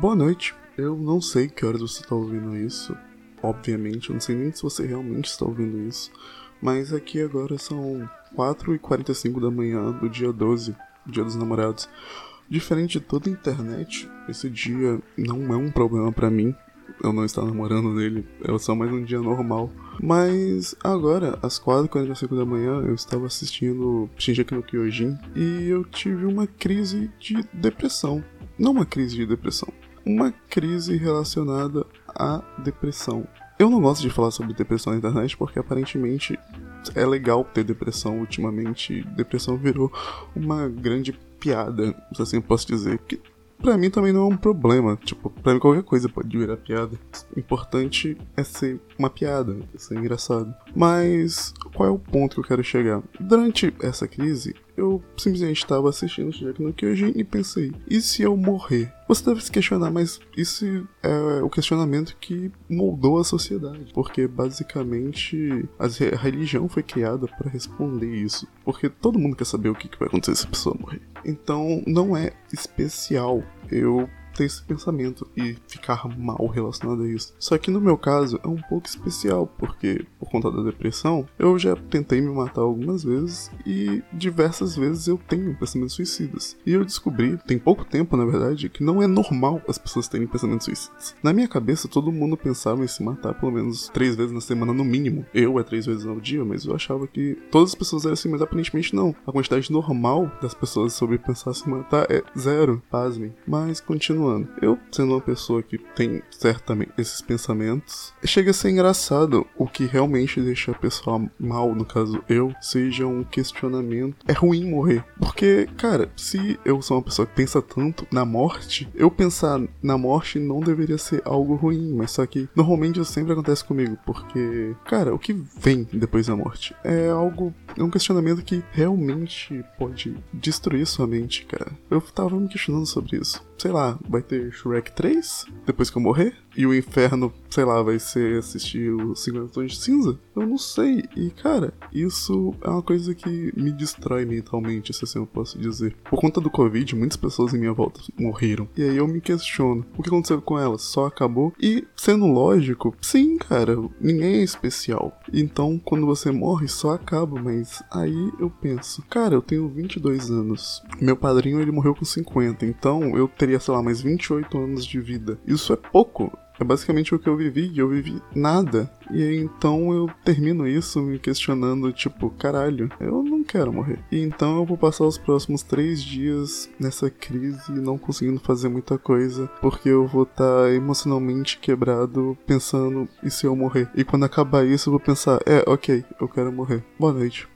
Boa noite. Eu não sei que horas você está ouvindo isso. Obviamente, eu não sei nem se você realmente está ouvindo isso. Mas aqui agora são 4h45 da manhã do dia 12, dia dos namorados. Diferente de toda a internet, esse dia não é um problema para mim. Eu não estar namorando dele, é só mais um dia normal. Mas agora, às 4h45 da manhã, eu estava assistindo Shinjeki no Kyojin e eu tive uma crise de depressão. Não uma crise de depressão, uma crise relacionada à depressão. Eu não gosto de falar sobre depressão na internet porque aparentemente é legal ter depressão ultimamente. Depressão virou uma grande piada, se assim eu posso dizer. Pra mim também não é um problema. Tipo, pra mim qualquer coisa pode virar piada. O importante é ser uma piada, é ser engraçado. Mas qual é o ponto que eu quero chegar? Durante essa crise, eu simplesmente estava assistindo Shingeki no Kyojin e pensei, e se eu morrer? Você deve se questionar, mas isso é o questionamento que moldou a sociedade, porque basicamente a religião foi criada para responder isso, porque todo mundo quer saber o que vai acontecer se a pessoa morrer. Então não é especial eu ter esse pensamento e ficar mal relacionado a isso. Só que no meu caso é um pouco especial, porque por conta da depressão, eu já tentei me matar algumas vezes e diversas vezes eu tenho pensamentos suicidas. E eu descobri, tem pouco tempo na verdade, que não é normal as pessoas terem pensamentos suicidas. Na minha cabeça, todo mundo pensava em se matar pelo menos três vezes na semana no mínimo. Eu é três vezes ao dia, mas eu achava que todas as pessoas eram assim, mas aparentemente não. A quantidade normal das pessoas sobre pensar se matar é zero, pasmem. Mas continuando continuando. Eu, sendo uma pessoa que tem certamente esses pensamentos, chega a ser engraçado o que realmente deixa a pessoa mal, no caso eu, seja um questionamento. É ruim morrer. Porque, cara, se eu sou uma pessoa que pensa tanto na morte, eu pensar na morte não deveria ser algo ruim, mas só que normalmente isso sempre acontece comigo, porque, cara, o que vem depois da morte é algo, é um questionamento que realmente pode destruir sua mente, cara. Eu tava me questionando sobre isso sei lá, vai ter Shrek 3 depois que eu morrer? E o inferno, sei lá, vai ser assistir o 50 Tons de Cinza? Eu não sei. E, cara, isso é uma coisa que me destrói mentalmente, se assim eu posso dizer. Por conta do Covid, muitas pessoas em minha volta morreram. E aí eu me questiono: o que aconteceu com elas? Só acabou? E, sendo lógico, sim, cara, ninguém é especial. Então, quando você morre, só acaba. Mas aí eu penso: cara, eu tenho 22 anos. Meu padrinho, ele morreu com 50. Então, eu teria, sei lá, mais 28 anos de vida. Isso é pouco. É basicamente o que eu vivi e eu vivi nada. E então eu termino isso me questionando, tipo, caralho, eu não quero morrer. E então eu vou passar os próximos três dias nessa crise, não conseguindo fazer muita coisa, porque eu vou estar tá emocionalmente quebrado pensando, e se eu morrer? E quando acabar isso, eu vou pensar, é, ok, eu quero morrer. Boa noite.